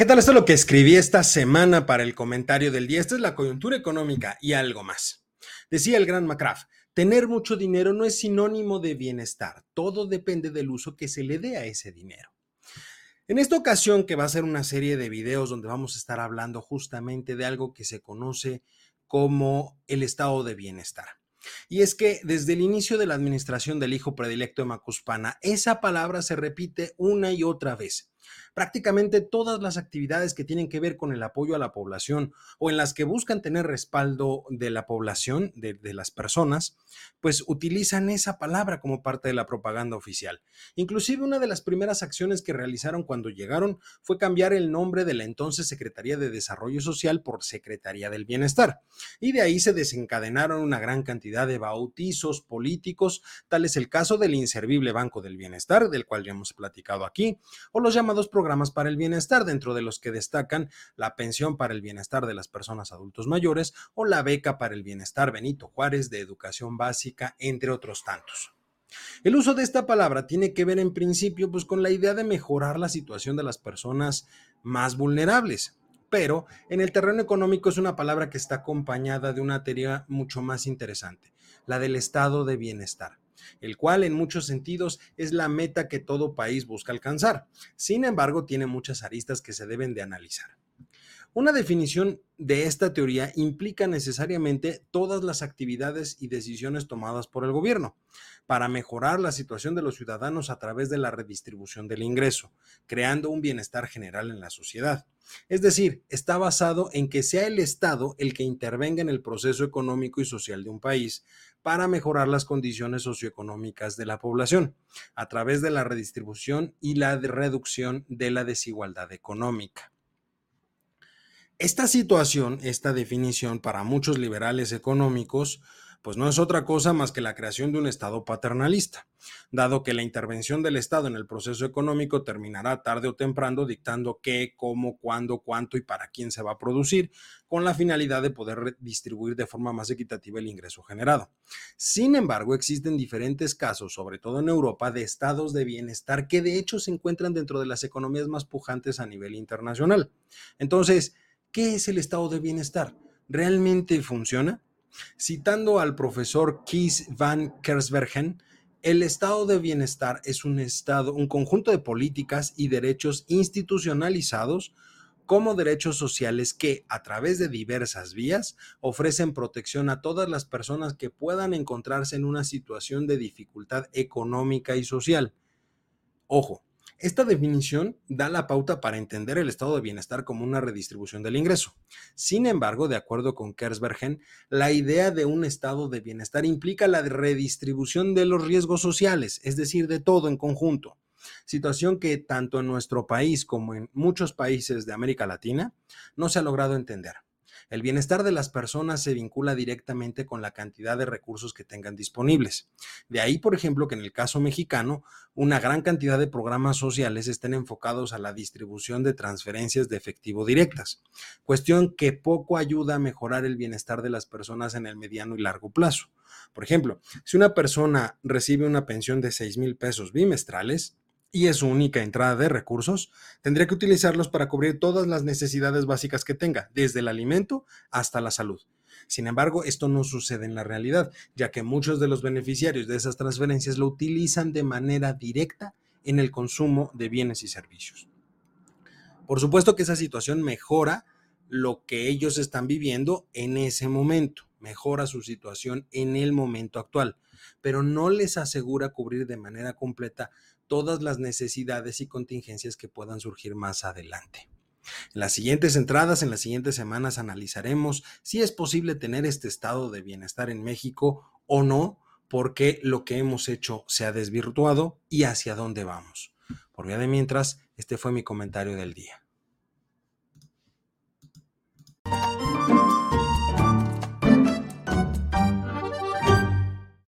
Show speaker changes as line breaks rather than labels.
¿qué tal? Esto es lo que escribí esta semana para el comentario del día. Esta es la coyuntura económica y algo más. Decía el gran McCraft, tener mucho dinero no es sinónimo de bienestar. Todo depende del uso que se le dé a ese dinero. En esta ocasión, que va a ser una serie de videos donde vamos a estar hablando justamente de algo que se conoce como el estado de bienestar. Y es que desde el inicio de la administración del hijo predilecto de Macuspana, esa palabra se repite una y otra vez prácticamente todas las actividades que tienen que ver con el apoyo a la población o en las que buscan tener respaldo de la población, de, las personas, pues utilizan esa palabra como parte de la propaganda oficial. Inclusive una de las primeras acciones que realizaron cuando llegaron fue cambiar el nombre de la entonces Secretaría de Desarrollo Social por Secretaría del Bienestar. Y de ahí se desencadenaron una gran cantidad de bautizos políticos, tal es el caso del inservible Banco del Bienestar, del cual ya hemos platicado aquí, o los llamados programas para el bienestar, dentro de los que destacan la pensión para el bienestar de las personas adultos mayores o la beca para el bienestar Benito Juárez de educación básica, entre otros tantos. El uso de esta palabra tiene que ver en principio pues con la idea de mejorar la situación de las personas más vulnerables, pero en el terreno económico es una palabra que está acompañada de una teoría mucho más interesante, la del estado de bienestar el cual en muchos sentidos es la meta que todo país busca alcanzar. Sin embargo, tiene muchas aristas que se deben de analizar. Una definición de esta teoría implica necesariamente todas las actividades y decisiones tomadas por el gobierno para mejorar la situación de los ciudadanos a través de la redistribución del ingreso, creando un bienestar general en la sociedad. Es decir, está basado en que sea el Estado el que intervenga en el proceso económico y social de un país para mejorar las condiciones socioeconómicas de la población, a través de la redistribución y la reducción de la desigualdad económica. Esta situación, esta definición para muchos liberales económicos, pues no es otra cosa más que la creación de un Estado paternalista, dado que la intervención del Estado en el proceso económico terminará tarde o temprano dictando qué, cómo, cuándo, cuánto y para quién se va a producir, con la finalidad de poder distribuir de forma más equitativa el ingreso generado. Sin embargo, existen diferentes casos, sobre todo en Europa, de estados de bienestar que de hecho se encuentran dentro de las economías más pujantes a nivel internacional. Entonces, ¿qué es el estado de bienestar? ¿Realmente funciona? Citando al profesor Kees van Kersbergen, el estado de bienestar es un estado, un conjunto de políticas y derechos institucionalizados como derechos sociales que, a través de diversas vías, ofrecen protección a todas las personas que puedan encontrarse en una situación de dificultad económica y social. Ojo, esta definición da la pauta para entender el estado de bienestar como una redistribución del ingreso. Sin embargo, de acuerdo con Kersbergen, la idea de un estado de bienestar implica la redistribución de los riesgos sociales, es decir, de todo en conjunto. Situación que tanto en nuestro país como en muchos países de América Latina no se ha logrado entender. El bienestar de las personas se vincula directamente con la cantidad de recursos que tengan disponibles. De ahí, por ejemplo, que en el caso mexicano, una gran cantidad de programas sociales estén enfocados a la distribución de transferencias de efectivo directas, cuestión que poco ayuda a mejorar el bienestar de las personas en el mediano y largo plazo. Por ejemplo, si una persona recibe una pensión de 6 mil pesos bimestrales, y es su única entrada de recursos, tendría que utilizarlos para cubrir todas las necesidades básicas que tenga, desde el alimento hasta la salud. Sin embargo, esto no sucede en la realidad, ya que muchos de los beneficiarios de esas transferencias lo utilizan de manera directa en el consumo de bienes y servicios. Por supuesto que esa situación mejora lo que ellos están viviendo en ese momento, mejora su situación en el momento actual, pero no les asegura cubrir de manera completa todas las necesidades y contingencias que puedan surgir más adelante. En las siguientes entradas, en las siguientes semanas, analizaremos si es posible tener este estado de bienestar en México o no, porque lo que hemos hecho se ha desvirtuado y hacia dónde vamos. Por vía de mientras, este fue mi comentario del día.